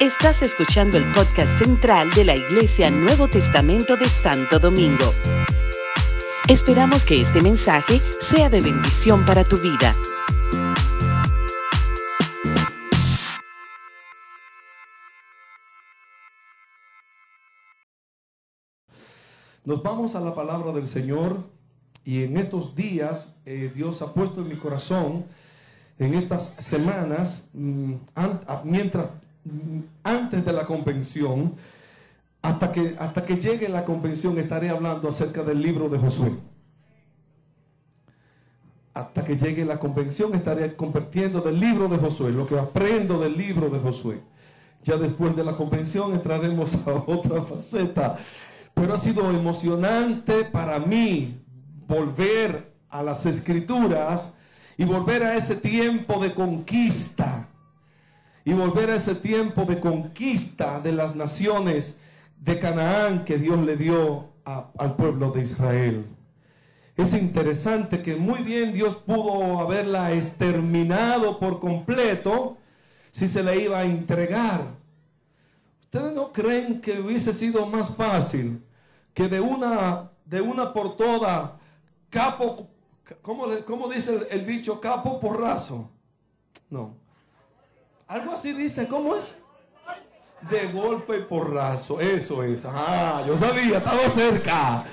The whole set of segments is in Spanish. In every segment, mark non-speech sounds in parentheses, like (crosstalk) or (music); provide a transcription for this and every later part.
Estás escuchando el podcast central de la Iglesia Nuevo Testamento de Santo Domingo. Esperamos que este mensaje sea de bendición para tu vida. Nos vamos a la palabra del Señor y en estos días eh, Dios ha puesto en mi corazón, en estas semanas, mm, mientras, mm, antes de la convención, hasta que, hasta que llegue la convención estaré hablando acerca del libro de Josué. Hasta que llegue la convención estaré compartiendo del libro de Josué, lo que aprendo del libro de Josué. Ya después de la convención entraremos (laughs) a otra faceta pero ha sido emocionante para mí volver a las escrituras y volver a ese tiempo de conquista. Y volver a ese tiempo de conquista de las naciones de Canaán que Dios le dio al pueblo de Israel. Es interesante que muy bien Dios pudo haberla exterminado por completo si se le iba a entregar. ¿Ustedes no creen que hubiese sido más fácil que de una, de una por todas, capo, ¿cómo, cómo dice el, dicho? Capo porrazo. No. Algo así dice, ¿cómo es? De golpe y porrazo, eso es. Ah, yo sabía, estaba cerca.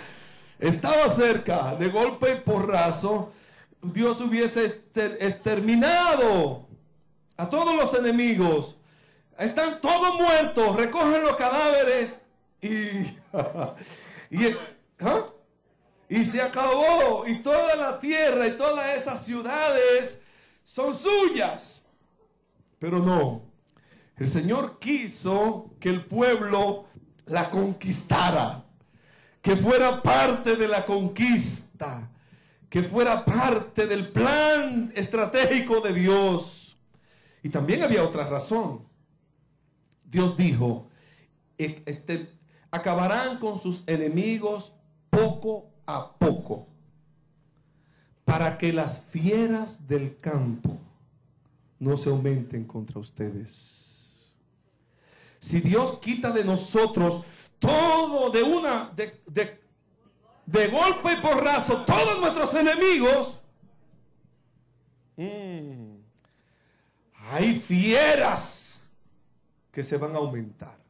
Estaba cerca, de golpe y porrazo. Dios hubiese exterminado a todos los enemigos. Están todos muertos, recogen los cadáveres y (laughs) Y, ¿ah? Y se acabó. Y toda la tierra y todas esas ciudades son suyas. Pero no. El Señor quiso que el pueblo la conquistara. Que fuera parte de la conquista. Que fuera parte del plan estratégico de Dios. Y también había otra razón. Dios dijo, e, este, acabarán con sus enemigos poco a poco, para que las fieras del campo no se aumenten contra ustedes. Si Dios quita de nosotros todo de una, de, de, golpe y porrazo, todos nuestros enemigos, mm, hay fieras que se van a aumentar.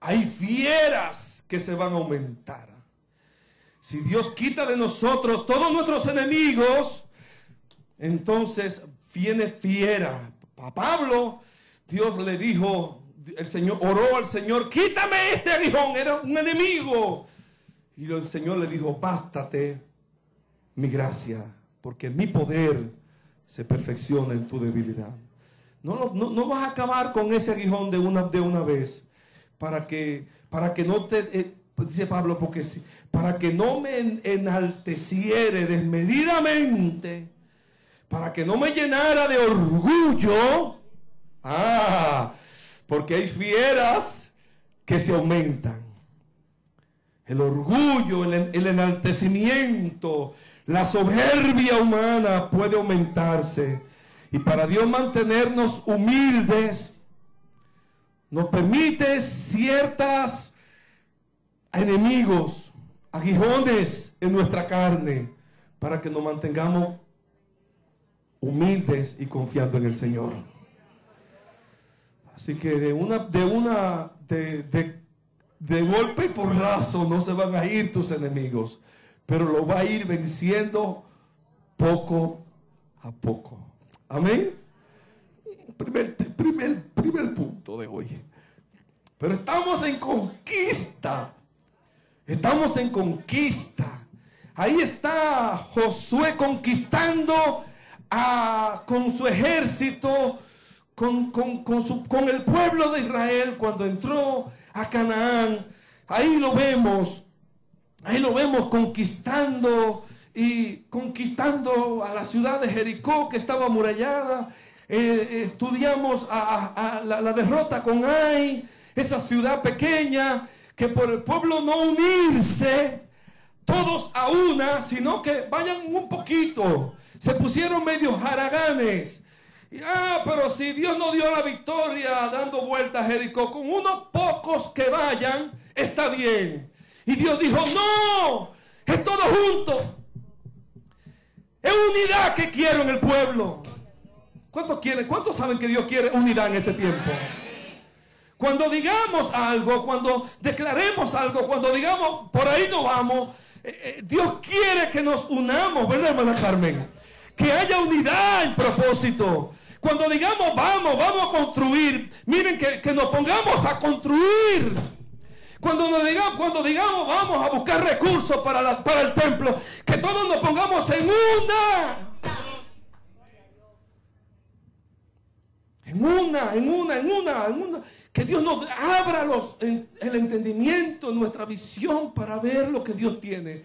Hay fieras que se van a aumentar. Si Dios quita de nosotros todos nuestros enemigos, entonces viene fiera. A Pablo, Dios le dijo, el Señor oró al Señor, quítame este aguijón, era un enemigo. Y el Señor le dijo, bástate mi gracia, porque mi poder se perfecciona en tu debilidad. No, no, vas a acabar con ese aguijón de una, de una vez para que, para que no te, eh, pues dice Pablo, porque para que no me enalteciere desmedidamente, para que no me llenara de orgullo, ah, porque hay fieras que se aumentan. El orgullo, el, el enaltecimiento, la soberbia humana puede aumentarse. Y para Dios mantenernos humildes, nos permite ciertas enemigos, aguijones en nuestra carne, para que nos mantengamos humildes y confiando en el Señor. Así que de una, de una, de, de, golpe y porrazo no se van a ir tus enemigos, pero lo va a ir venciendo poco a poco. Amén primer, primer, primer punto de hoy. Pero estamos en conquista. Estamos en conquista. Ahí está Josué conquistando con su ejército, con, con el pueblo de Israel cuando entró a Canaán. Ahí lo vemos. Ahí lo vemos conquistando y conquistando a la ciudad de Jericó que estaba amurallada eh, estudiamos la, derrota con Ai, esa ciudad pequeña, que por el pueblo no unirse, todos a una, sino que vayan un poquito. Se pusieron medio haraganes. Y, ah, pero si Dios no dio la victoria dando vueltas a Jericó, con unos pocos que vayan, está bien. Y Dios dijo, no, es todo junto. Es unidad que quiero en el pueblo. ¿Cuántos quieren? ¿Cuántos saben que Dios quiere unidad en este tiempo? Cuando digamos algo, cuando declaremos algo, cuando digamos por ahí no vamos, eh, eh, Dios quiere que nos unamos, ¿verdad, hermana Carmen? Que haya unidad en propósito. Cuando digamos vamos, vamos a construir, miren que, nos pongamos a construir. Cuando, nos digamos, cuando digamos vamos a buscar recursos para, para el templo, que todos nos pongamos en una. En una, en una, en una, en una. Que Dios nos abra los, el entendimiento, nuestra visión para ver lo que Dios tiene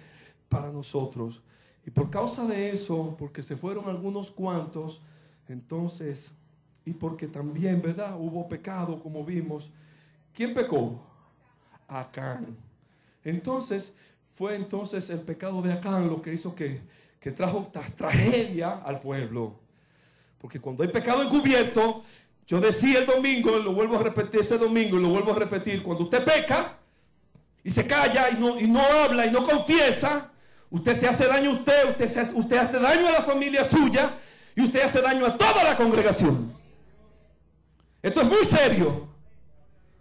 para nosotros. Y por causa de eso, porque se fueron algunos cuantos, entonces, y porque también, ¿verdad? Hubo pecado, como vimos. ¿Quién pecó? Acán. Entonces, fue entonces el pecado de Acán lo que hizo que, que trajo esta tragedia al pueblo. Porque cuando hay pecado encubierto, yo decía el domingo, lo vuelvo a repetir ese domingo y lo vuelvo a repetir, cuando usted peca y se calla y no, y no habla y no confiesa, usted se hace daño a usted, usted, usted hace daño a la familia suya y usted hace daño a toda la congregación. Esto es muy serio.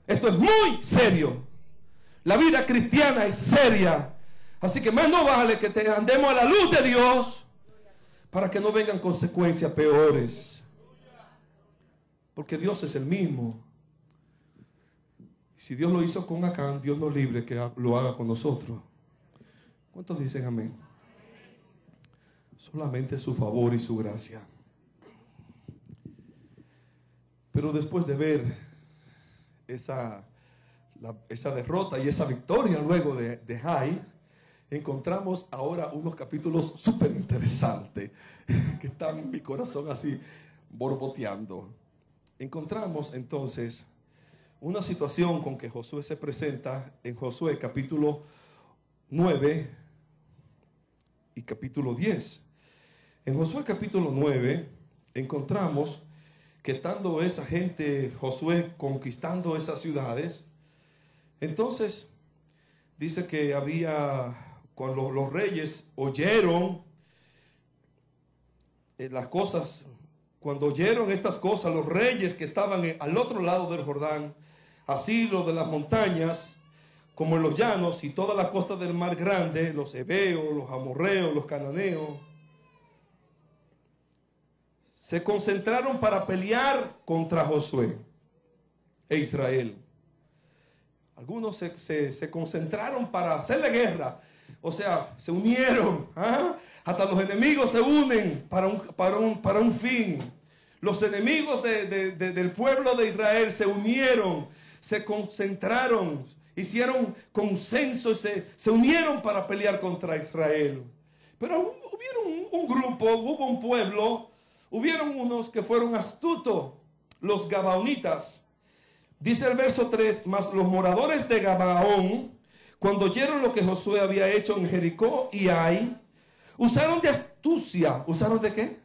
Esto es muy serio. La vida cristiana es seria. Así que más no vale que te andemos a la luz de Dios para que no vengan consecuencias peores. Porque Dios es el mismo. Si Dios lo hizo con Acán, Dios nos libre que lo haga con nosotros. ¿Cuántos dicen amén? Solamente su favor y su gracia. Pero después de ver esa, esa derrota y esa victoria luego de, de Jai, encontramos ahora unos capítulos súper interesantes que están en mi corazón así borboteando. Encontramos entonces una situación con que Josué se presenta en Josué capítulo 9 y capítulo 10. En Josué capítulo 9 encontramos que estando esa gente, Josué conquistando esas ciudades, entonces dice que había cuando los reyes oyeron eh, las cosas, cuando oyeron estas cosas, los reyes que estaban al otro lado del Jordán, así los de las montañas, como en los llanos y todas las costas del mar grande, los hebeos, los amorreos, los cananeos, se concentraron para pelear contra Josué e Israel. Algunos se, concentraron para hacerle guerra o sea, se unieron. ¿ah? Hasta los enemigos se unen para un, para un, para un fin. Los enemigos del pueblo de Israel se unieron, se concentraron, hicieron consenso y se, se unieron para pelear contra Israel. Pero hubieron un, un, grupo, hubo un pueblo, hubieron unos que fueron astutos, los Gabaonitas. Dice el verso 3, mas los moradores de Gabaón cuando oyeron lo que Josué había hecho en Jericó y Ai, usaron de astucia. ¿Usaron de qué?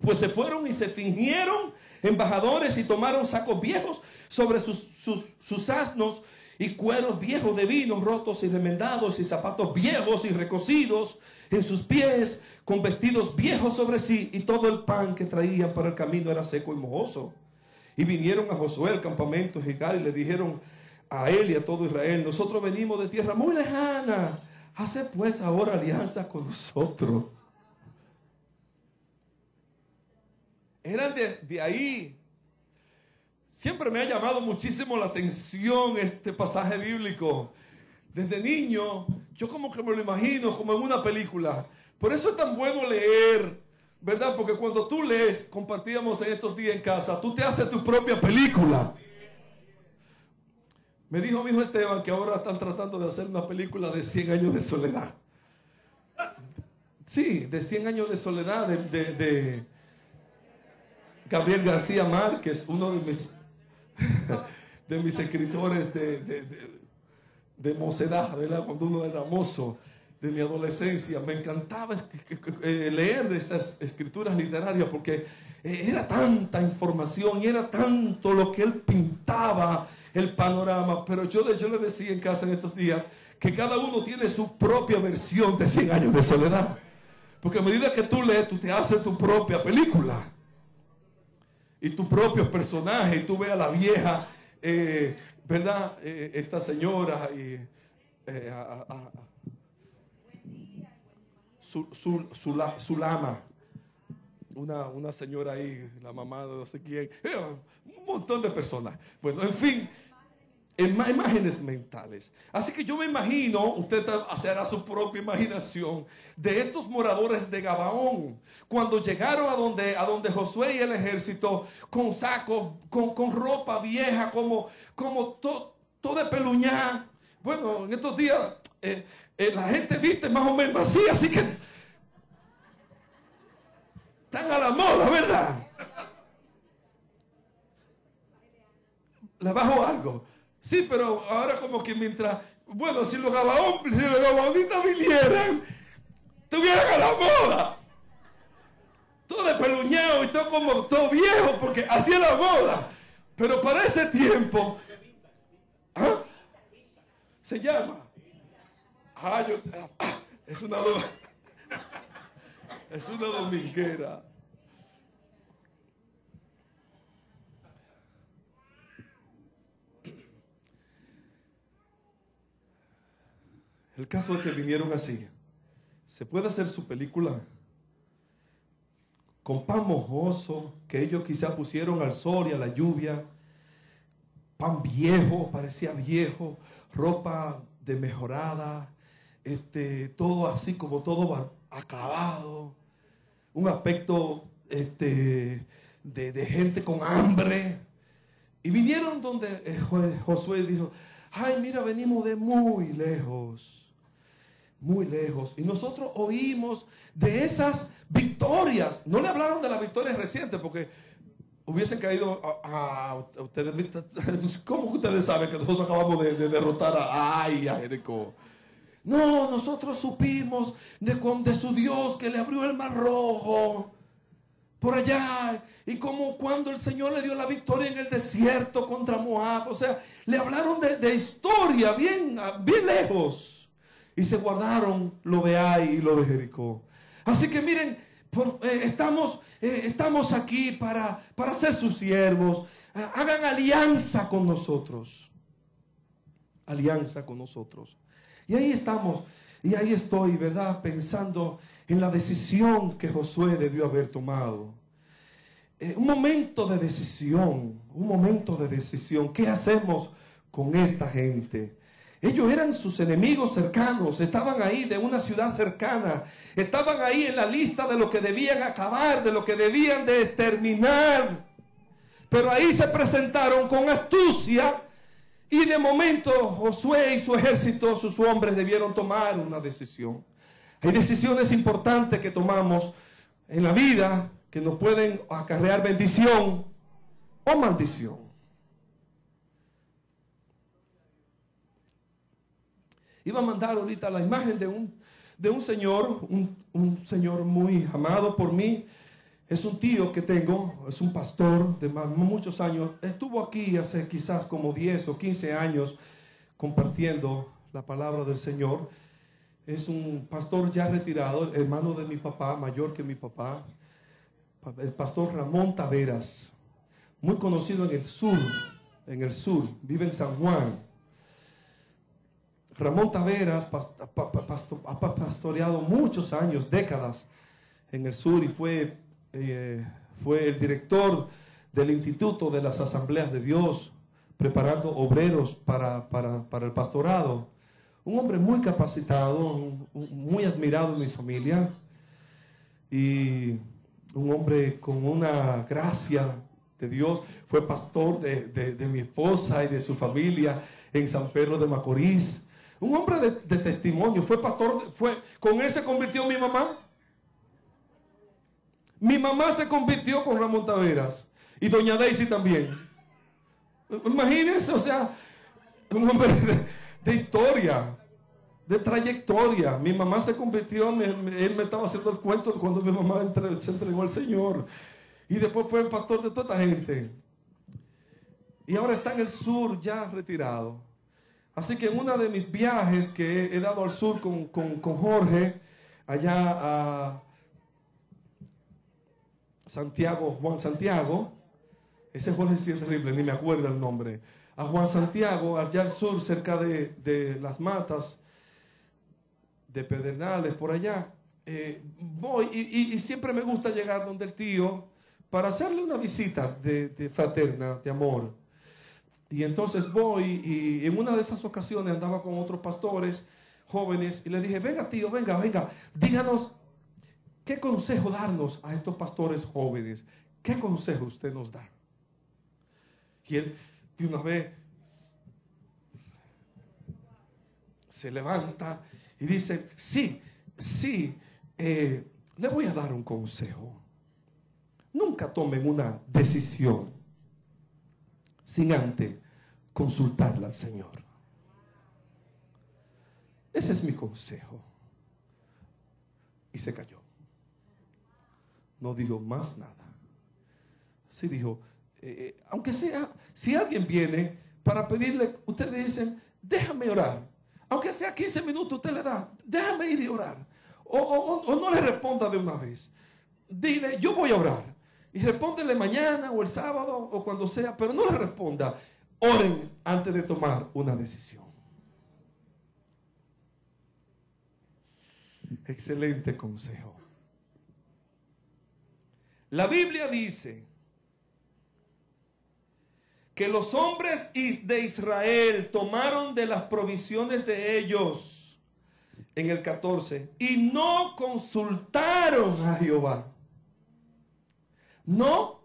Pues se fueron y se fingieron embajadores y tomaron sacos viejos sobre sus, asnos y cueros viejos de vino rotos y remendados y zapatos viejos y recocidos en sus pies con vestidos viejos sobre sí y todo el pan que traían para el camino era seco y mojoso. Y vinieron a Josué al campamento Gigal y le dijeron, a él y a todo Israel, nosotros venimos de tierra muy lejana, hace pues ahora alianza con nosotros. Eran de, ahí. Siempre me ha llamado muchísimo la atención este pasaje bíblico. Desde niño, yo como que me lo imagino como en una película. Por eso es tan bueno leer, ¿verdad? Porque cuando tú lees, compartíamos en estos días en casa, tú te haces tu propia película. Me dijo mi hijo Esteban que ahora están tratando de hacer una película de 100 años de soledad. Sí, de 100 años de soledad de, Gabriel García Márquez, uno de mis, (laughs) de mis escritores de, de, mocedad, ¿verdad? Cuando uno era mozo. de mi adolescencia. Me encantaba eh, leer estas escrituras literarias porque eh, era tanta información y era tanto lo que él pintaba el panorama. Pero yo, yo le decía en casa en estos días que cada uno tiene su propia versión de 100 años de soledad. Porque a medida que tú lees, tú te haces tu propia película. Y tu propio personaje. Y tú ves a la vieja, eh, ¿verdad? esta señora y su, su, lama. Una, una, señora ahí, la mamá de no sé quién, eh, un montón de personas. Bueno, en fin, imágenes mentales. Así que yo me imagino, usted hará su propia imaginación de estos moradores de Gabaón, cuando llegaron a donde, a donde Josué y el ejército, con sacos, con, ropa vieja, como, como todo de peluñá. Bueno, en estos días eh, eh, la gente viste más o menos así, así que están a la moda, ¿verdad? ¿Le bajo algo? Sí, pero ahora como que mientras, bueno, si los gabaón, si los gabaonitas vinieran, estuvieran a la moda. Todo despeluñado y todo como todo viejo, porque hacía la moda. Pero para ese tiempo, ¿ah? se llama Ah, ah, es una (laughs) es una dominguera. El caso es que vinieron así. Se puede hacer su película con pan mojoso que ellos quizá pusieron al sol y a la lluvia. Pan viejo, parecía viejo, ropa de mejorada, este, todo así como todo acabado, un aspecto este, de, gente con hambre. Y vinieron donde eh, Josué dijo, ay, mira, venimos de muy lejos, muy lejos. Y nosotros oímos de esas victorias. No le hablaron de las victorias recientes porque hubiesen caído a, ustedes. (laughs) ¿Cómo ustedes saben que nosotros acabamos de, derrotar a Ay, Jericó? No, nosotros supimos de, de su Dios que le abrió el mar rojo por allá. Y como cuando el Señor le dio la victoria en el desierto contra Moab. O sea, le hablaron de, historia bien, bien lejos. Y se guardaron lo de Ai y lo de Jericó. Así que miren, eh, estamos, eh, estamos aquí para, para ser sus siervos. hagan alianza con nosotros. Alianza con nosotros. Y ahí estamos, y ahí estoy, ¿verdad? Pensando en la decisión que Josué debió haber tomado. Eh, un momento de decisión, un momento de decisión. ¿Qué hacemos con esta gente? Ellos eran sus enemigos cercanos, estaban ahí de una ciudad cercana, estaban ahí en la lista de lo que debían acabar, de lo que debían de exterminar. Pero ahí se presentaron con astucia y de momento Josué y su ejército, sus hombres debieron tomar una decisión. Hay decisiones importantes que tomamos en la vida que nos pueden acarrear bendición o maldición. Iba a mandar ahorita la imagen de un, de un señor, un, un señor muy amado por mí, es un tío que tengo, es un pastor de muchos años. Estuvo aquí hace quizás como 10 o 15 años compartiendo la palabra del Señor. Es un pastor ya retirado, hermano de mi papá, mayor que mi papá. El pastor Ramón Taveras, muy conocido en el sur, en el sur, vive en San Juan. Ramón Taveras ha pastoreado muchos años, décadas en el sur y fue eh, fue el director del Instituto de las Asambleas de Dios, preparando obreros para, el pastorado. Un hombre muy capacitado, muy admirado en mi familia y un hombre con una gracia de Dios. Fue pastor de, mi esposa y de su familia en San Pedro de Macorís. Un hombre de, testimonio. Fue pastor, fue, con él se convirtió mi mamá. Mi mamá se convirtió con Ramón Taveras y doña Daisy también. Imagínense, o sea, un hombre de, historia. de trayectoria. Mi mamá se convirtió, él me estaba haciendo el cuento cuando mi mamá se entregó al Señor. Y después fue el pastor de toda esta gente. Y ahora está en el sur ya retirado. Así que en uno de mis viajes que he, dado al sur con, con Jorge, allá a Santiago, Juan Santiago, ese Jorge es terrible, ni me acuerdo el nombre. A Juan Santiago, allá al sur, cerca de, las matas, de Pedernales, por allá. Eh, voy y, siempre me gusta llegar donde el tío para hacerle una visita de, de, fraterna, de amor. Y entonces voy y en una de esas ocasiones andaba con otros pastores jóvenes y le dije, venga tío, venga, venga, díganos qué consejo darnos a estos pastores jóvenes. ¿Qué consejo usted nos da? Y él de una vez se levanta y dice, sí, sí, eh, le voy a dar un consejo. Nunca tomen una decisión sin antes consultarla al Señor. Ese es mi consejo. Y se cayó. No dijo más nada. Sí dijo, eh, aunque sea, si alguien viene para pedirle, ustedes dicen, déjame orar. Aunque sea 15 minutos, usted le da, déjame ir y orar. O, no le responda de una vez. Dile, yo voy a orar. Y respóndele mañana o el sábado o cuando sea, pero no le responda. Oren antes de tomar una decisión. Excelente consejo. La Biblia dice que los hombres de Israel tomaron de las provisiones de ellos en el 14 y no consultaron a Jehová. No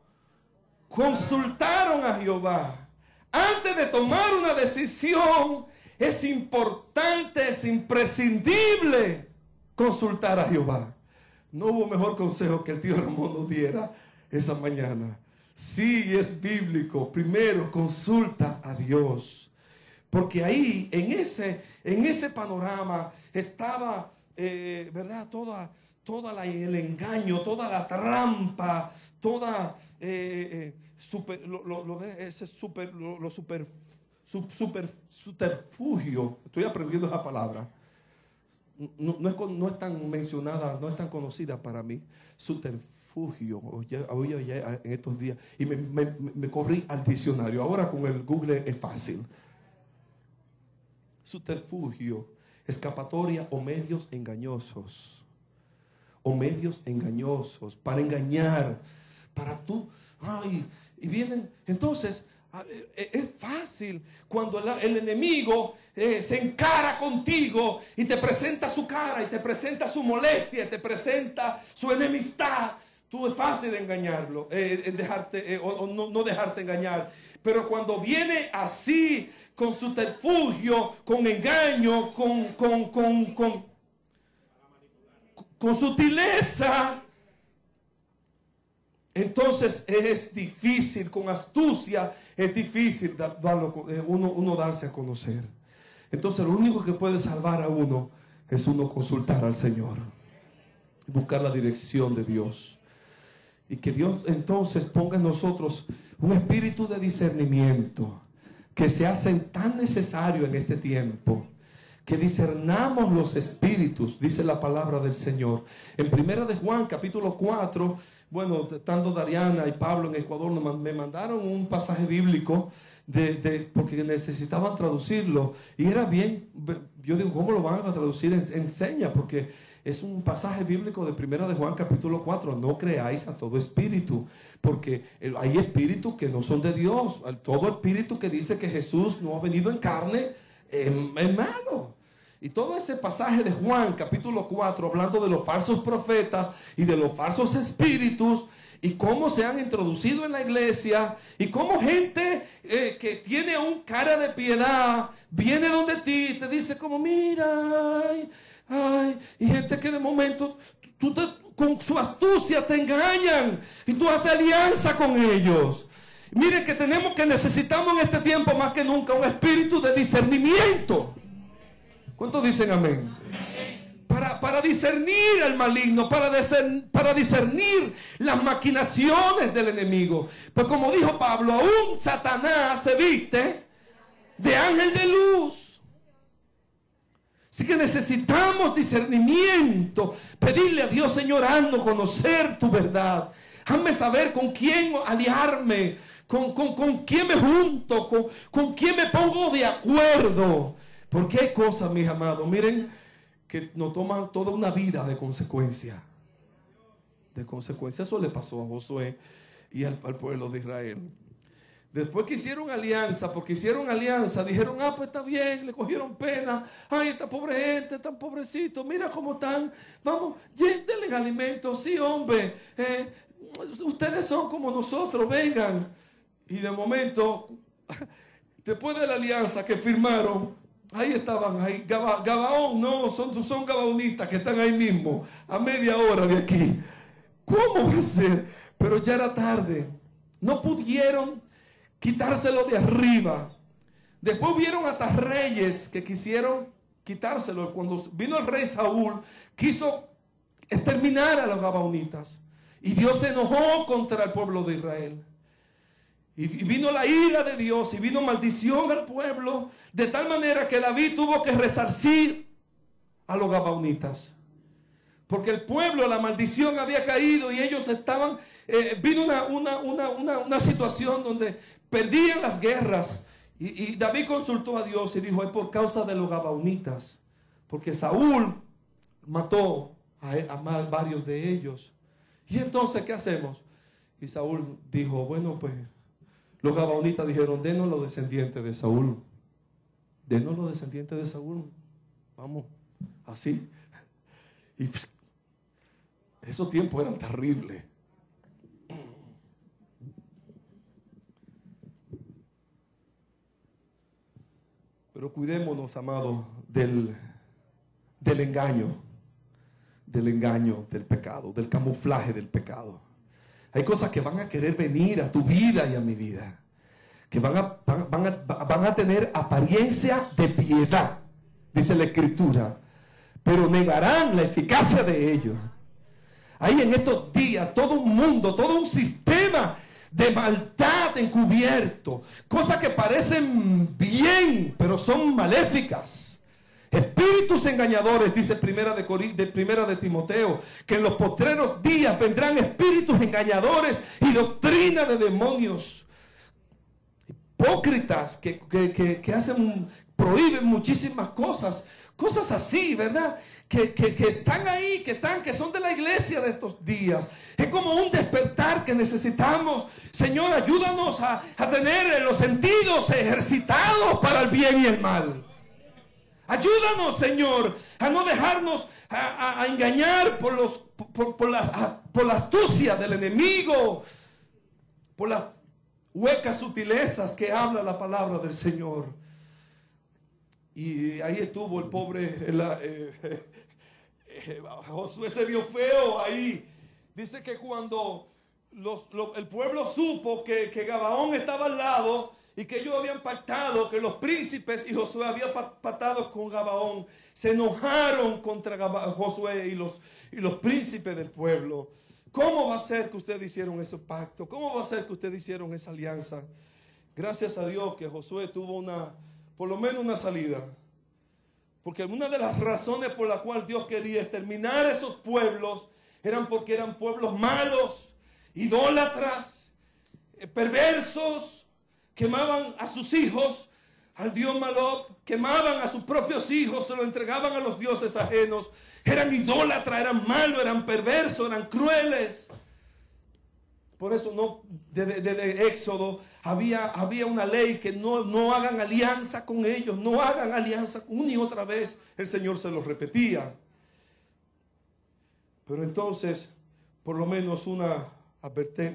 consultaron a Jehová. Antes de tomar una decisión, es importante, es imprescindible consultar a Jehová. No hubo mejor consejo que el tío Ramón nos diera esa mañana. Sí, es bíblico. Primero, consulta a Dios. Porque ahí, en ese, en ese panorama, estaba, eh, ¿verdad? Toda, toda el engaño, toda la trampa, toda eh, eh, super, lo, ese super, lo, super, super, subterfugio. Estoy aprendiendo esa palabra. No, no, es, no, es, tan mencionada, no es tan conocida para mí. Subterfugio en estos días y me, corrí al diccionario. Ahora con el Google es fácil. Subterfugio, escapatoria o medios engañosos. O medios engañosos para engañar, para tú. Ay, y vienen, entonces, e, e, es fácil cuando el, enemigo eh, se encara contigo y te presenta su cara y te presenta su molestia, y te presenta su enemistad Tú es fácil engañarlo, eh, dejarte, eh, o, no, dejarte engañar. Pero cuando viene así, con su subterfugio, con engaño, con, con, con, con sutileza, entonces es difícil, con astucia, es difícil eh, uno, darse a conocer. Entonces lo único que puede salvar a uno es uno consultar al Señor, buscar la dirección de Dios. Y que Dios entonces ponga en nosotros un espíritu de discernimiento que se hace tan necesario en este tiempo. Que discernamos los espíritus, dice la palabra del Señor. En primera de Juan, capítulo 4, bueno, tanto Dariana y Pablo en Ecuador me mandaron un pasaje bíblico de, porque necesitaban traducirlo. Y era bien, yo digo, ¿cómo lo van a traducir? Enseña, porque es un pasaje bíblico de Primera de Juan capítulo 4. No creáis a todo espíritu, porque hay espíritus que no son de Dios. Todo espíritu que dice que Jesús no ha venido en carne es malo. Y todo ese pasaje de Juan capítulo 4, hablando de los falsos profetas y de los falsos espíritus, y cómo se han introducido en la iglesia, y cómo gente eh, que tiene un cara de piedad viene donde ti y te dice como, mira, Ay, y gente que de momento tú con su astucia te engañan y tú haces alianza con ellos. Miren que tenemos que necesitamos en este tiempo más que nunca un espíritu de discernimiento. ¿Cuántos dicen amén? Para, para, discernir al maligno, para, discernir las maquinaciones del enemigo. Pues como dijo Pablo, aún Satanás se viste de ángel de luz. Así que necesitamos discernimiento, pedirle a Dios, Señor, haznos conocer tu verdad. Hazme saber con quién aliarme, con, con, quién me junto, con, con quién me pongo de acuerdo. Porque hay cosas, mis amados, miren, que nos toman toda una vida de consecuencia. De consecuencia. Eso le pasó a Josué y al, pueblo de Israel. Después que hicieron alianza, porque hicieron alianza, dijeron, ah, pues está bien, le cogieron pena. Ay, esta pobre gente, tan pobrecito, mira cómo están. Vamos, denle alimentos, sí, hombre. Eh, ustedes son como nosotros, vengan. Y de momento, (laughs) después de la alianza que firmaron, Ahí estaban, ahí, Gabaón, no, son, son gabaonistas que están ahí mismo, a media hora de aquí. ¿Cómo va a ser? Pero ya era tarde. No pudieron quitárselo de arriba. Después vieron hasta reyes que quisieron quitárselo. Cuando vino el rey Saúl, quiso exterminar a los gabaonitas. Y Dios se enojó contra el pueblo de Israel. Y vino la ira de Dios y vino maldición al pueblo, de tal manera que David tuvo que resarcir a los gabaonitas. Porque el pueblo, la maldición había caído y ellos estaban, eh, vino una, situación donde perdían las guerras. Y, David consultó a Dios y dijo, es por causa de los gabaonitas. Porque Saúl mató a, a varios de ellos. Y entonces, ¿qué hacemos? Y Saúl dijo, bueno, pues los gabaonitas dijeron, denos los descendientes de Saúl. Denos los descendientes de Saúl. Vamos, así. Y pues, esos tiempos eran terribles. Pero cuidémonos, amados, del, del engaño, del engaño del pecado, del camuflaje del pecado. Hay cosas que van a querer venir a tu vida y a mi vida. Que van a, van, a, tener apariencia de piedad, dice la escritura. Pero negarán la eficacia de ellos. Hay en estos días todo un mundo, todo un sistema de maldad encubierto. Cosas que parecen bien, pero son maléficas. Espíritus engañadores, dice primera de, de, Timoteo, que en los postreros días vendrán espíritus engañadores y doctrina de demonios. Hipócritas que, que, hacen, prohíben muchísimas cosas. Cosas así, ¿verdad? Que, están ahí, que están, que son de la iglesia de estos días. Es como un despertar que necesitamos. Señor, ayúdanos a, a tener los sentidos ejercitados para el bien y el mal. Ayúdanos, Señor, a no dejarnos a, engañar por, los, por, la, por la astucia del enemigo, por las huecas sutilezas que habla la palabra del Señor. Y ahí estuvo el pobre eh, (laughs) eh, Josué se vio feo ahí. Dice que cuando el pueblo supo que, que Gabaón estaba al lado, y que ellos habían pactado, que los príncipes y Josué habían pactado con Gabaón, se enojaron contra Josué y los, y los príncipes del pueblo. ¿Cómo va a ser que ustedes hicieron ese pacto? ¿Cómo va a ser que ustedes hicieron esa alianza? Gracias a Dios que Josué tuvo una, por lo menos una salida. Porque una de las razones por las cuales Dios quería exterminar esos pueblos eran porque eran pueblos malos, idólatras, eh, perversos, quemaban a sus hijos al dios Malop, quemaban a sus propios hijos, se lo entregaban a los dioses ajenos. Eran idólatras, eran malos, eran perversos, eran crueles. Por eso no, desde, Éxodo había, había una ley que no, no hagan alianza con ellos, no hagan alianza una y otra vez. El Señor se lo repetía. Pero entonces, por lo menos una,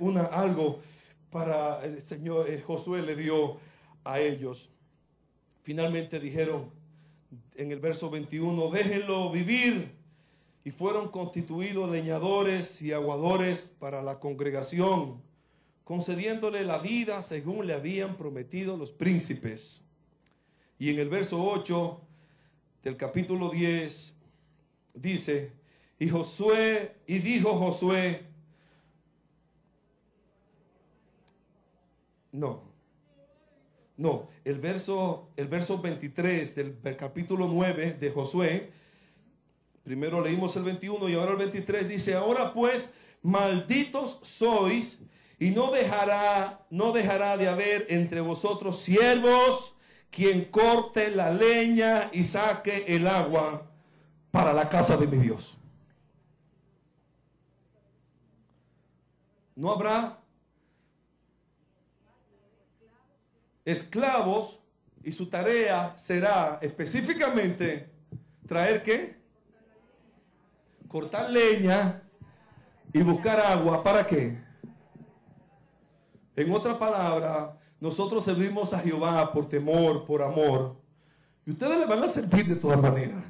una algo para el Señor eh, Josué le dio a ellos. Finalmente dijeron en el verso 21, déjenlo vivir. Y fueron constituidos leñadores y aguadores para la congregación, concediéndole la vida según le habían prometido los príncipes. Y en el verso 8 del capítulo 10 dice, y Josué, y dijo Josué, no, no, el verso, el verso 23 del, capítulo 9 de Josué, primero leímos el 21 y ahora el 23 dice, ahora pues, malditos sois y no dejará, no dejará de haber entre vosotros siervos quien corte la leña y saque el agua para la casa de mi Dios. No habrá esclavos y su tarea será específicamente traer qué? Cortar leña y buscar agua. ¿Para qué? En otra palabra, nosotros servimos a Jehová por temor, por amor. Y ustedes le van a servir de todas maneras.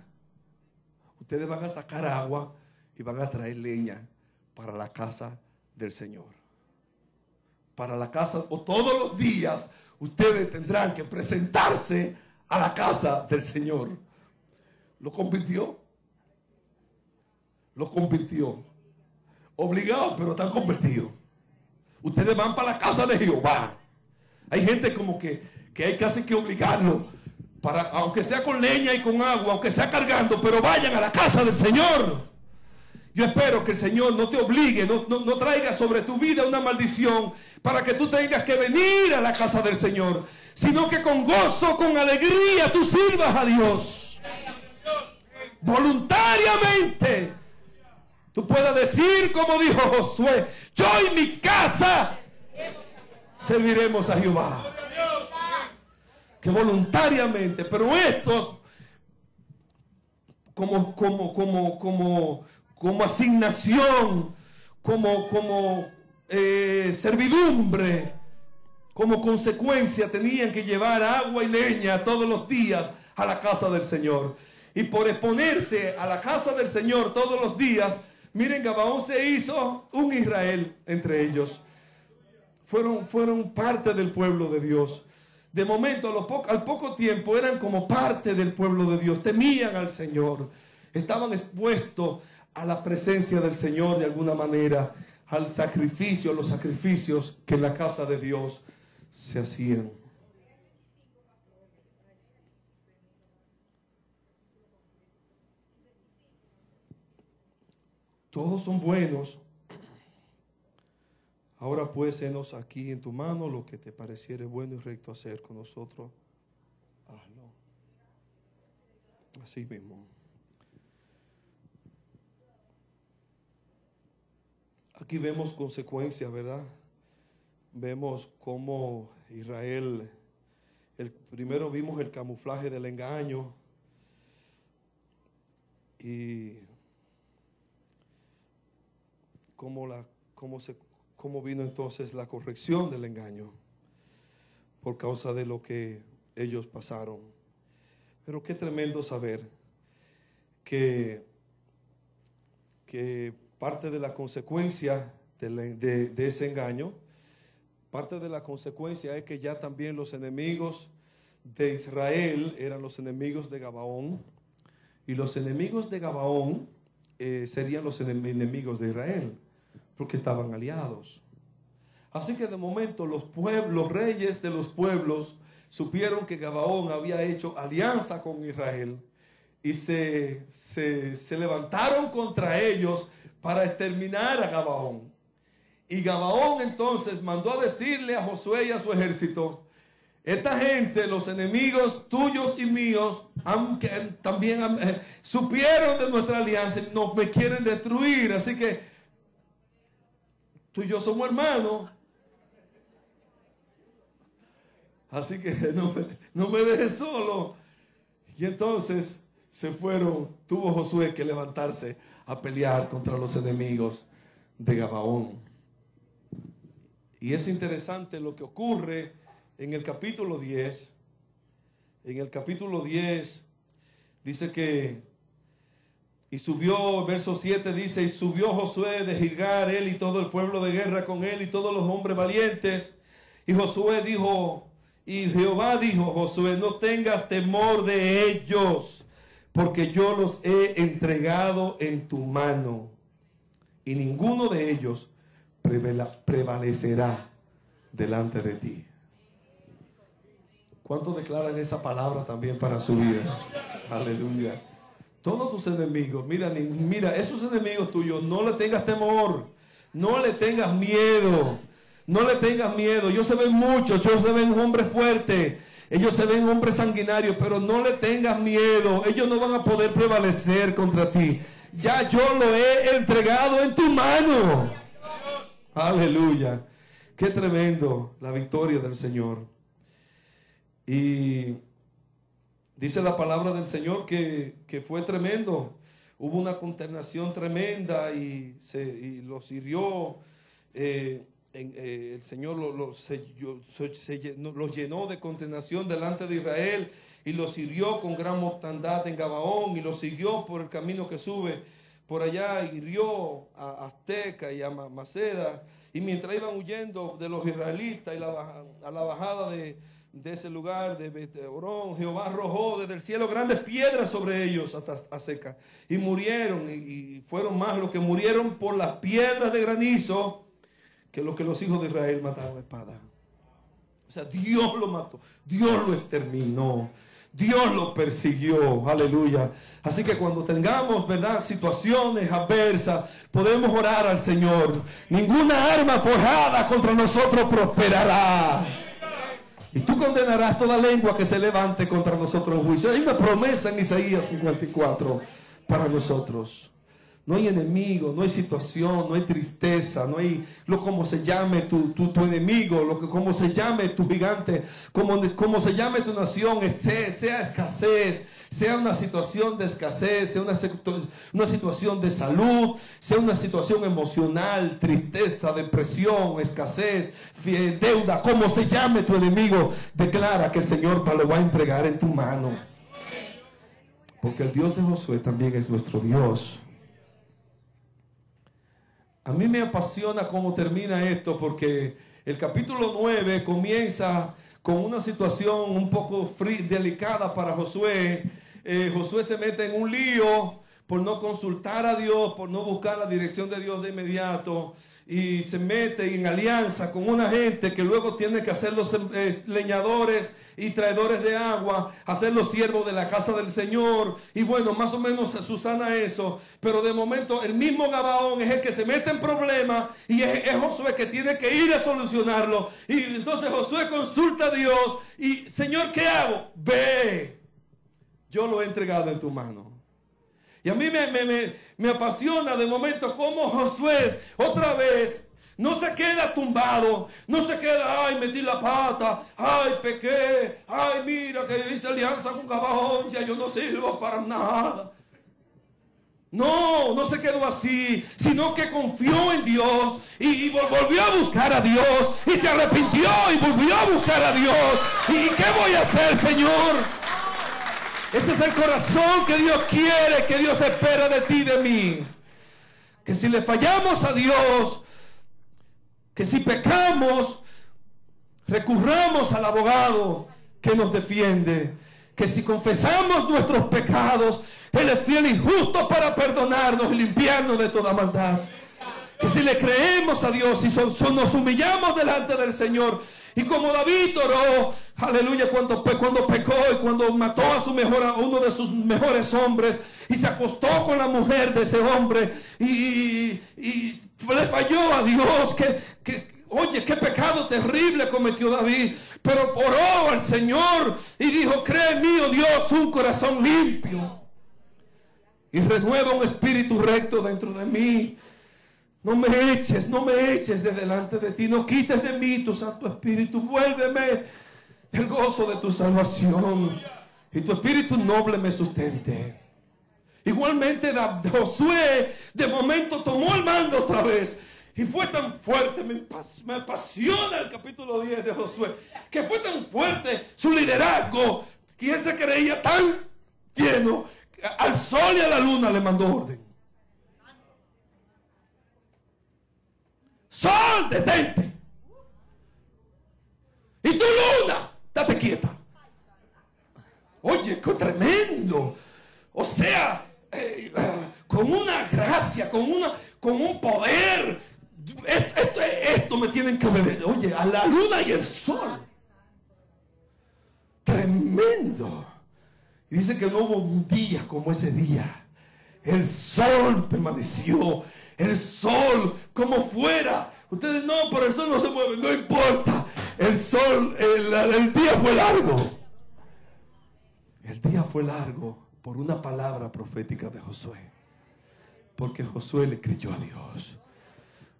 Ustedes van a sacar agua y van a traer leña para la casa del Señor. Para la casa, o todos los días, ustedes tendrán que presentarse a la casa del Señor. ¿Lo convirtió? Lo convirtió. Obligado, pero tan convertido. Ustedes van para la casa de Jehová. Hay gente como que, que hay casi que obligarlo. Para, aunque sea con leña y con agua, aunque sea cargando, pero vayan a la casa del Señor. Yo espero que el Señor no te obligue, no, no, no traiga sobre tu vida una maldición para que tú tengas que venir a la casa del Señor, sino que con gozo, con alegría tú sirvas a Dios. Voluntariamente. Tú puedas decir como dijo Josué, yo y mi casa serviremos a Jehová. Que voluntariamente, pero esto como, como, como, como, como asignación, como, como eh, servidumbre, como consecuencia tenían que llevar agua y leña todos los días a la casa del Señor. Y por exponerse a la casa del Señor todos los días, miren, Gabaón se hizo un Israel entre ellos. Fueron, fueron parte del pueblo de Dios. De momento, al poco tiempo, eran como parte del pueblo de Dios. Temían al Señor. Estaban expuestos a la presencia del Señor de alguna manera, al sacrificio, los sacrificios que en la casa de Dios se hacían. Todos son buenos. Ahora pues, enos aquí en tu mano lo que te pareciere bueno y recto hacer con nosotros. Hazlo. Así mismo. Aquí vemos consecuencias, ¿verdad? Vemos cómo Israel, el, primero vimos el camuflaje del engaño y cómo, la, cómo, se, cómo vino entonces la corrección del engaño por causa de lo que ellos pasaron. Pero qué tremendo saber que, que parte de la consecuencia de, ese engaño, parte de la consecuencia es que ya también los enemigos de Israel eran los enemigos de Gabaón, y los enemigos de Gabaón eh, serían los enemigos de Israel, porque estaban aliados. Así que de momento los pueblos, los reyes de los pueblos supieron que Gabaón había hecho alianza con Israel y se, se levantaron contra ellos para exterminar a Gabaón. Y Gabaón entonces mandó a decirle a Josué y a su ejército, esta gente, los enemigos tuyos y míos, aunque también eh, supieron de nuestra alianza, nos me quieren destruir. Así que tú y yo somos hermanos. Así que (laughs) no no me dejes solo. Y entonces se fueron, tuvo Josué que levantarse a pelear contra los enemigos de Gabaón. Y es interesante lo que ocurre en el capítulo 10, en el capítulo 10, dice que, y subió, verso 7 dice, y subió Josué de Gilgar, él y todo el pueblo de guerra con él y todos los hombres valientes. Y Josué dijo, y Jehová dijo, Josué, no tengas temor de ellos, porque yo los he entregado en tu mano, y ninguno de ellos prevalecerá delante de ti. ¿Cuántos declaran esa palabra también para su vida? Aleluya. Todos tus enemigos, mira, mira, esos enemigos tuyos, no le tengas temor, no le tengas miedo, no le tengas miedo. Ellos se ven muchos, ellos se ven hombres fuertes, ellos se ven hombres sanguinarios, pero no le tengas miedo. Ellos no van a poder prevalecer contra ti. Ya yo lo he entregado en tu mano. Aleluya. Qué tremendo la victoria del Señor. Y dice la palabra del Señor que, fue tremendo. Hubo una consternación tremenda y, se, los hirió. Eh, eh, el Señor los llenó de consternación delante de Israel y los hirió con gran mortandad en Gabaón y los siguió por el camino que sube por allá, hirió a Azteca y a Maceda. Y mientras iban huyendo de los israelitas y a la bajada de, ese lugar de Orón, Jehová arrojó desde el cielo grandes piedras sobre ellos hasta a seca. Y murieron, y, fueron más los que murieron por las piedras de granizo que los que los hijos de Israel mataron espada. O sea, Dios lo mató, Dios lo exterminó. Dios lo persiguió, aleluya. Así que cuando tengamos, ¿verdad? Situaciones adversas, podemos orar al Señor. Ninguna arma forjada contra nosotros prosperará. Y tú condenarás toda lengua que se levante contra nosotros en juicio. Hay una promesa en Isaías 54 para nosotros. No hay enemigo, no hay situación, no hay tristeza, no hay lo como se llame tu, tu, enemigo, lo que como se llame tu gigante, como, como se llame tu nación, sea, sea escasez, sea una situación de escasez, sea una, una situación de salud, sea una situación emocional, tristeza, depresión, escasez, deuda, como se llame tu enemigo, declara que el Señor lo va a entregar en tu mano. Porque el Dios de Josué también es nuestro Dios. A mí me apasiona cómo termina esto porque el capítulo 9 comienza con una situación un poco delicada para Josué. Eh, Josué se mete en un lío por no consultar a Dios, por no buscar la dirección de Dios de inmediato y se mete en alianza con una gente que luego tiene que hacer los eh, leñadores y traidores de agua, hacer los siervos de la casa del Señor. Y bueno, más o menos susana eso. Pero de momento el mismo Gabaón es el que se mete en problemas y es, es Josué que tiene que ir a solucionarlo. Y entonces Josué consulta a Dios y Señor, ¿qué hago? Ve, yo lo he entregado en tu mano. Y a mí me, apasiona de momento cómo Josué otra vez no se queda tumbado, no se queda, ay, metí la pata, ay, pequé, ay, mira que hice alianza con Cabajón, ya yo no sirvo para nada. No, no se quedó así, sino que confió en Dios y, volvió a buscar a Dios y se arrepintió y volvió a buscar a Dios. ¿Y qué voy a hacer, Señor? Ese es el corazón que Dios quiere, que Dios espera de ti y de mí. Que si le fallamos a Dios, que si pecamos, recurramos al abogado que nos defiende. Que si confesamos nuestros pecados, Él es fiel y justo para perdonarnos y limpiarnos de toda maldad. Que si le creemos a Dios y nos humillamos delante del Señor, y como David oró, aleluya, cuando, cuando pecó y cuando mató a, su mejor, a uno de sus mejores hombres y se acostó con la mujer de ese hombre y, le falló a Dios, que, oye, qué pecado terrible cometió David, pero oró al Señor y dijo, cree mío Dios un corazón limpio y renueva un espíritu recto dentro de mí. No me eches, no me eches de delante de ti. No quites de mí tu Santo Espíritu. Vuélveme el gozo de tu salvación. Y tu Espíritu noble me sustente. Igualmente Josué de momento tomó el mando otra vez. Y fue tan fuerte, me, me apasiona el capítulo 10 de Josué, que fue tan fuerte su liderazgo, que él se creía tan lleno, al sol y a la luna le mandó orden. Sol, detente. Y tu luna, date quieta. Oye, qué tremendo. O sea, con una gracia, con, una, con un poder. Esto, me tienen que obedecer. Oye, a la luna y el sol. Tremendo. Dice que no hubo un día como ese día. El sol permaneció. El sol, como fuera. Ustedes no, pero el sol no se mueve. No importa. El sol, el día fue largo. El día fue largo por una palabra profética de Josué. Porque Josué le creyó a Dios.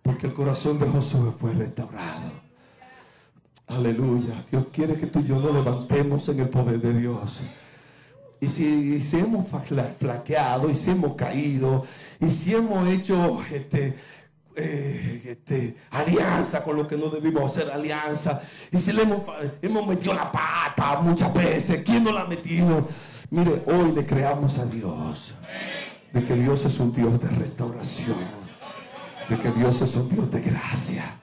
Porque el corazón de Josué fue restaurado. Aleluya. Dios quiere que tú y yo nos levantemos en el poder de Dios. Y si, si hemos flaqueado, y si hemos caído, y si hemos hecho este, eh, este, alianza con lo que no debimos hacer alianza, y si le hemos, hemos metido la pata muchas veces, ¿quién no la ha metido? Mire, hoy le creamos a Dios de que Dios es un Dios de restauración, de que Dios es un Dios de gracia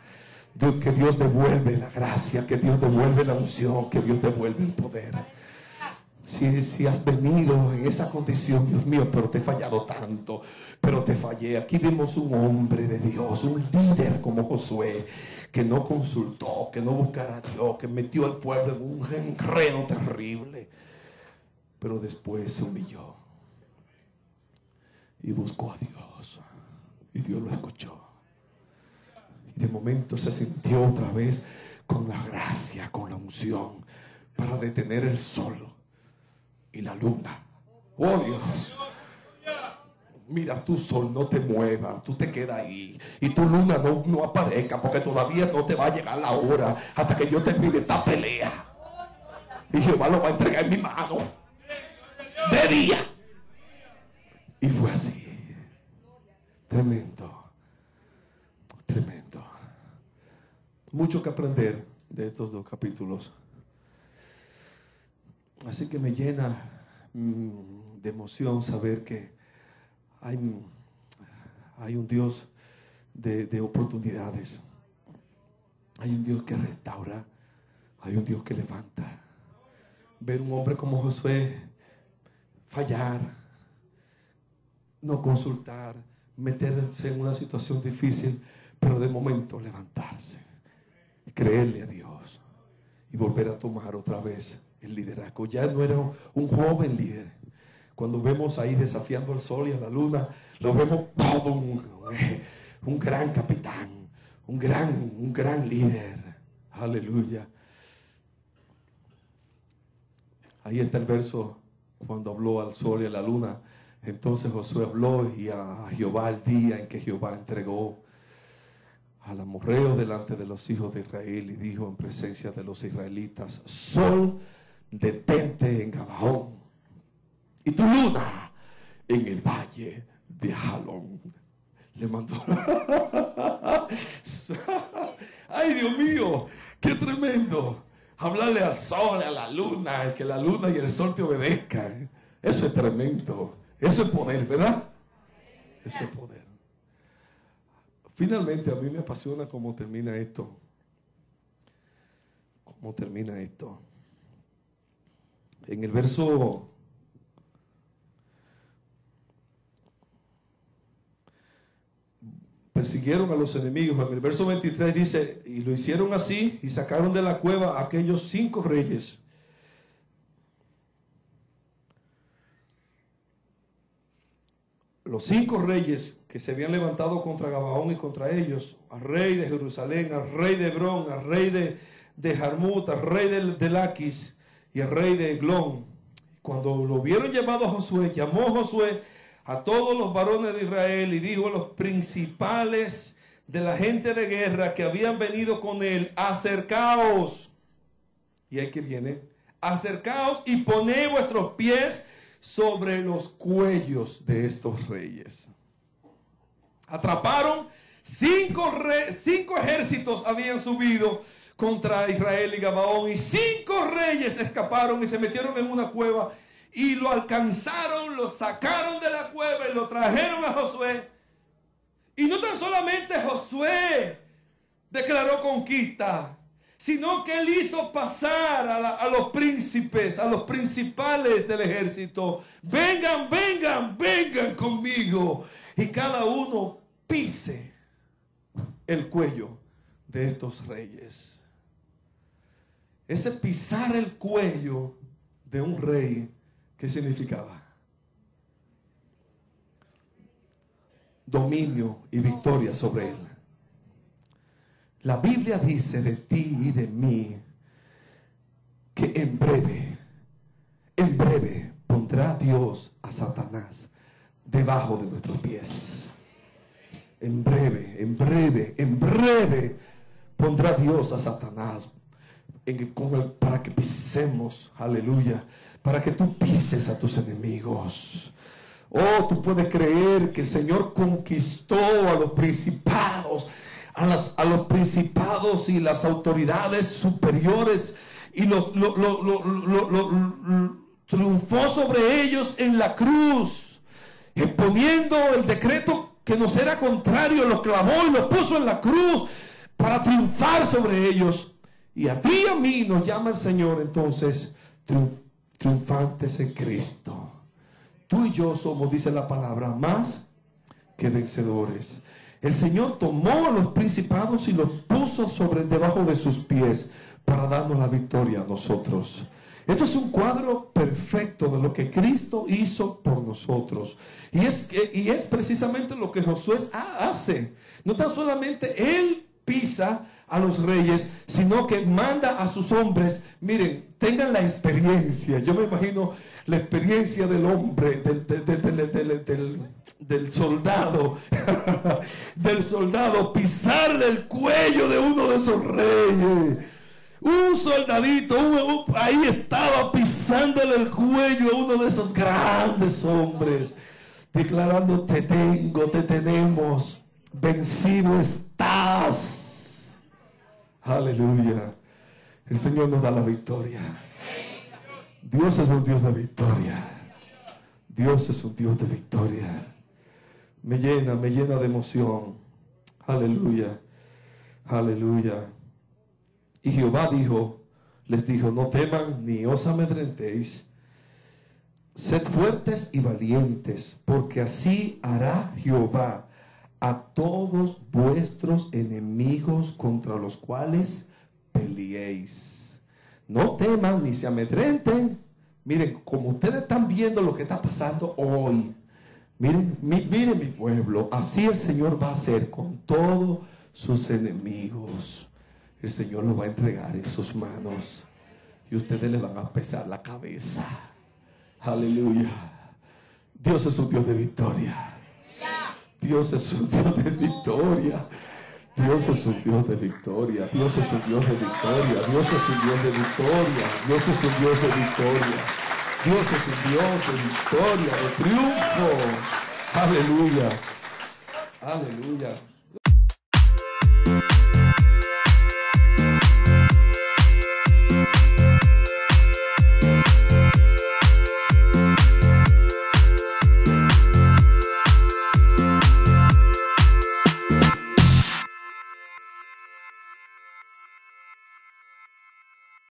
que Dios devuelve la gracia, que Dios devuelve la unción, que Dios devuelve el poder. Si, si, has venido en esa condición, Dios mío, pero te he fallado tanto, pero te fallé. Aquí vemos un hombre de Dios, un líder como Josué, que no consultó, que no buscara a Dios, que metió al pueblo en un enredo terrible, pero después se humilló y buscó a Dios y Dios lo escuchó. Y de momento se sintió otra vez con la gracia, con la unción, para detener el sol y la luna. Oh Dios. Mira, tu sol no te mueva, tú te quedas ahí. Y tu luna no, no aparezca, porque todavía no te va a llegar la hora hasta que yo termine esta pelea. Y Jehová lo va a entregar en mi mano. De día. Y fue así. Tremendo. Tremendo mucho que aprender de estos dos capítulos. Así que me llena mm, de emoción saber que hay, hay un Dios de, de, oportunidades. Hay un Dios que restaura. Hay un Dios que levanta. Ver un hombre como Josué fallar, no consultar, meterse en una situación difícil, pero de momento levantarse creerle a Dios y volver a tomar otra vez el liderazgo. Ya no era un joven líder. Cuando vemos ahí desafiando al sol y a la luna, lo vemos todo un, gran capitán, un gran, un gran líder. Aleluya. Ahí está el verso cuando habló al sol y a la luna. Entonces Josué habló y a Jehová el día en que Jehová entregó al amorreo delante de los hijos de Israel y dijo en presencia de los israelitas, sol, detente en Gabaón y tu luna en el valle de Jalón. Le mandó. (laughs) Ay, Dios mío, qué tremendo. Hablarle al sol, a la luna, que la luna y el sol te obedezcan. Eso es tremendo. Eso es poder, ¿verdad? Eso es poder. Finalmente, a mí me apasiona cómo termina esto. ¿Cómo termina esto? En el verso persiguieron a los enemigos. En el verso 23 dice, y lo hicieron así y sacaron de la cueva a aquellos cinco reyes los cinco reyes que se habían levantado contra Gabaón y contra ellos, al rey de Jerusalén, al rey de Hebrón, al rey de, de Jarmut, al rey de, Laquis y al rey de Eglón. Cuando lo vieron llamado a Josué, llamó Josué a todos los varones de Israel y dijo a los principales de la gente de guerra que habían venido con él, acercaos. Y ahí que viene, acercaos y poned vuestros pies sobre los cuellos de estos reyes. Atraparon cinco, cinco ejércitos habían subido contra Israel y Gabaón y cinco reyes escaparon y se metieron en una cueva y lo alcanzaron, lo sacaron de la cueva y lo trajeron a Josué. Y no tan solamente Josué declaró conquista, sino que él hizo pasar a, los príncipes, a los principales del ejército. Vengan, vengan, vengan conmigo. Y cada uno pise el cuello de estos reyes. Ese pisar el cuello de un rey, ¿qué significaba? Dominio y victoria sobre él. La Biblia dice de ti y de mí que en breve, en breve pondrá Dios a Satanás debajo de nuestros pies. En breve, en breve, en breve pondrá Dios a Satanás para que pisemos, aleluya, para que tú pises a tus enemigos. Oh, tú puedes creer que el Señor conquistó a los principados, a, los principados y las autoridades superiores y lo, triunfó sobre ellos en la cruz, imponiendo el decreto que nos era contrario, lo clavó y lo puso en la cruz para triunfar sobre ellos. Y a ti y a mí nos llama el Señor entonces triunfantes en Cristo. Tú y yo somos, dice la palabra, más que vencedores. El Señor tomó a los principados y los puso sobre debajo de sus pies para darnos la victoria a nosotros. Esto es un cuadro perfecto de lo que Cristo hizo por nosotros. Y es, y es precisamente lo que Josué hace. No tan solamente Él pisa a los reyes, sino que manda a sus hombres, miren, tengan la experiencia. Yo me imagino la experiencia del hombre, del, del soldado, (laughs) del soldado, pisarle el cuello de uno de esos reyes. Un soldadito, ahí estaba pisándole el cuello a uno de esos grandes hombres, declarando, te tengo, te tenemos, vencido estás. Aleluya. El Señor nos da la victoria. Dios es un Dios de victoria. Dios es un Dios de victoria. Me llena, me llena de emoción. Aleluya. Aleluya. Y Jehová dijo, les dijo, no teman ni os amedrentéis. Sed fuertes y valientes, porque así hará Jehová a todos vuestros enemigos contra los cuales peleéis. No teman ni se amedrenten. Miren, como ustedes están viendo lo que está pasando hoy, miren, miren mi pueblo, así el Señor va a hacer con todos sus enemigos el Señor lo va a entregar en sus manos y ustedes le van a pesar la cabeza. Aleluya. Dios es un Dios de victoria. Dios es un Dios de victoria. Dios es un Dios de victoria. Dios es un Dios de victoria. Dios es un Dios de victoria. Dios es un Dios de victoria. Dios es un Dios de victoria, de triunfo. Aleluya. Aleluya.